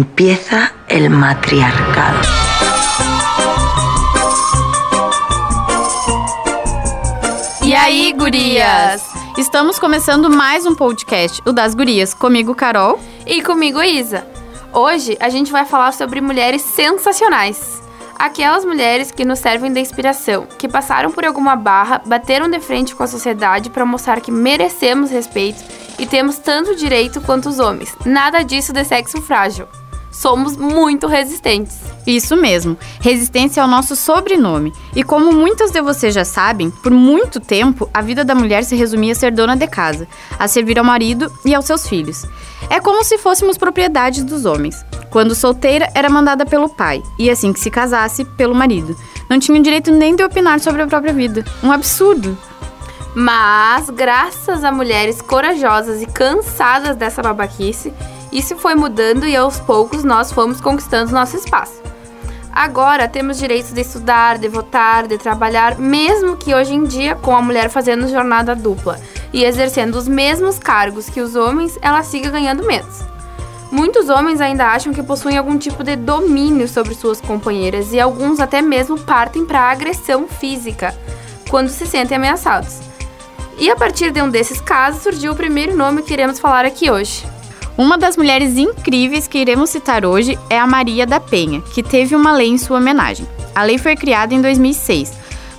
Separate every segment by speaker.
Speaker 1: empieza el matriarcado.
Speaker 2: E aí, gurias? Estamos começando mais um podcast, o das gurias, comigo Carol
Speaker 3: e comigo Isa. Hoje a gente vai falar sobre mulheres sensacionais. Aquelas mulheres que nos servem de inspiração, que passaram por alguma barra, bateram de frente com a sociedade para mostrar que merecemos respeito e temos tanto direito quanto os homens. Nada disso de sexo frágil. Somos muito resistentes.
Speaker 2: Isso mesmo, resistência é o nosso sobrenome. E como muitas de vocês já sabem, por muito tempo a vida da mulher se resumia a ser dona de casa, a servir ao marido e aos seus filhos. É como se fôssemos propriedades dos homens. Quando solteira, era mandada pelo pai, e assim que se casasse, pelo marido. Não tinha direito nem de opinar sobre a própria vida. Um absurdo!
Speaker 3: Mas, graças a mulheres corajosas e cansadas dessa babaquice, isso foi mudando e aos poucos nós fomos conquistando nosso espaço. Agora temos direitos de estudar, de votar, de trabalhar, mesmo que hoje em dia, com a mulher fazendo jornada dupla e exercendo os mesmos cargos que os homens, ela siga ganhando menos. Muitos homens ainda acham que possuem algum tipo de domínio sobre suas companheiras e alguns até mesmo partem para agressão física quando se sentem ameaçados. E a partir de um desses casos surgiu o primeiro nome que iremos falar aqui hoje.
Speaker 2: Uma das mulheres incríveis que iremos citar hoje é a Maria da Penha, que teve uma lei em sua homenagem. A lei foi criada em 2006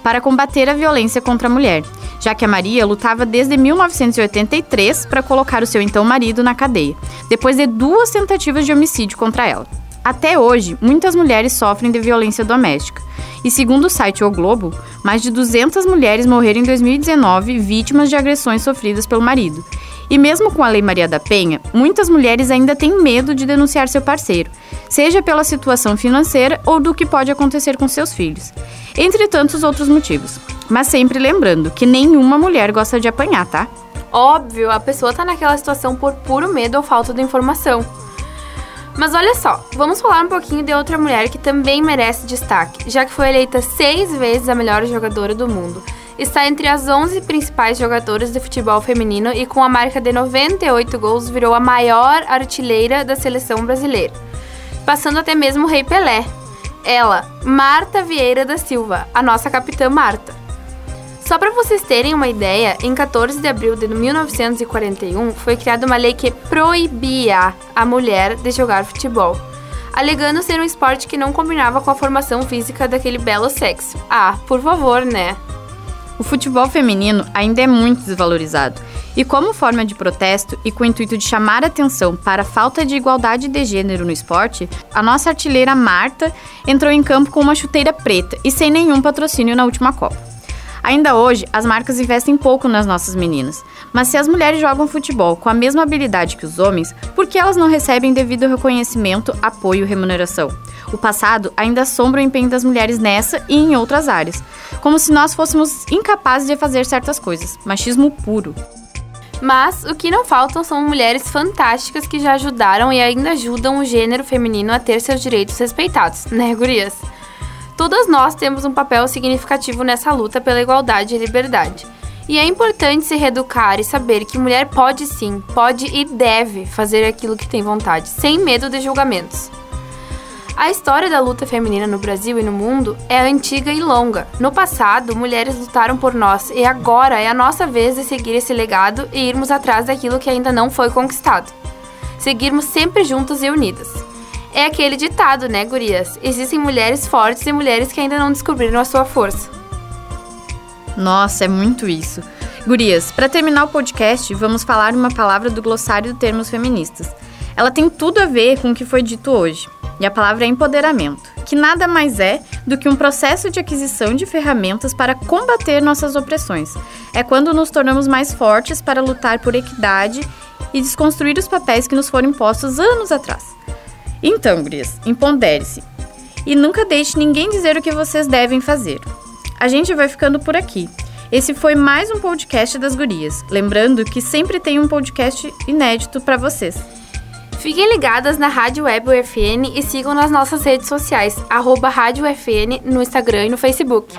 Speaker 2: para combater a violência contra a mulher, já que a Maria lutava desde 1983 para colocar o seu então marido na cadeia, depois de duas tentativas de homicídio contra ela. Até hoje, muitas mulheres sofrem de violência doméstica. E segundo o site O Globo, mais de 200 mulheres morreram em 2019 vítimas de agressões sofridas pelo marido. E mesmo com a Lei Maria da Penha, muitas mulheres ainda têm medo de denunciar seu parceiro, seja pela situação financeira ou do que pode acontecer com seus filhos, entre tantos outros motivos. Mas sempre lembrando que nenhuma mulher gosta de apanhar, tá?
Speaker 3: Óbvio, a pessoa tá naquela situação por puro medo ou falta de informação. Mas olha só, vamos falar um pouquinho de outra mulher que também merece destaque, já que foi eleita seis vezes a melhor jogadora do mundo. Está entre as 11 principais jogadoras de futebol feminino e, com a marca de 98 gols, virou a maior artilheira da seleção brasileira, passando até mesmo o Rei Pelé. Ela, Marta Vieira da Silva, a nossa capitã Marta. Só para vocês terem uma ideia, em 14 de abril de 1941 foi criada uma lei que proibia a mulher de jogar futebol, alegando ser um esporte que não combinava com a formação física daquele belo sexo. Ah, por favor, né?
Speaker 2: O futebol feminino ainda é muito desvalorizado. E como forma de protesto e com o intuito de chamar atenção para a falta de igualdade de gênero no esporte, a nossa artilheira Marta entrou em campo com uma chuteira preta e sem nenhum patrocínio na última Copa. Ainda hoje, as marcas investem pouco nas nossas meninas. Mas se as mulheres jogam futebol com a mesma habilidade que os homens, por que elas não recebem devido reconhecimento, apoio e remuneração? O passado ainda assombra o empenho das mulheres nessa e em outras áreas, como se nós fôssemos incapazes de fazer certas coisas. Machismo puro.
Speaker 3: Mas o que não faltam são mulheres fantásticas que já ajudaram e ainda ajudam o gênero feminino a ter seus direitos respeitados, né, gurias? Todas nós temos um papel significativo nessa luta pela igualdade e liberdade. E é importante se reeducar e saber que mulher pode sim, pode e deve fazer aquilo que tem vontade, sem medo de julgamentos. A história da luta feminina no Brasil e no mundo é antiga e longa. No passado, mulheres lutaram por nós e agora é a nossa vez de seguir esse legado e irmos atrás daquilo que ainda não foi conquistado. Seguirmos sempre juntas e unidas. É aquele ditado, né, gurias? Existem mulheres fortes e mulheres que ainda não descobriram a sua força.
Speaker 2: Nossa, é muito isso. Gurias, para terminar o podcast, vamos falar uma palavra do glossário de termos feministas. Ela tem tudo a ver com o que foi dito hoje. E a palavra é empoderamento, que nada mais é do que um processo de aquisição de ferramentas para combater nossas opressões. É quando nos tornamos mais fortes para lutar por equidade e desconstruir os papéis que nos foram impostos anos atrás. Então, Gurias, empodere-se. E nunca deixe ninguém dizer o que vocês devem fazer. A gente vai ficando por aqui. Esse foi mais um podcast das Gurias. Lembrando que sempre tem um podcast inédito para vocês.
Speaker 3: Fiquem ligadas na Rádio Web UFN e sigam nas nossas redes sociais, arroba Rádio UFN no Instagram e no Facebook.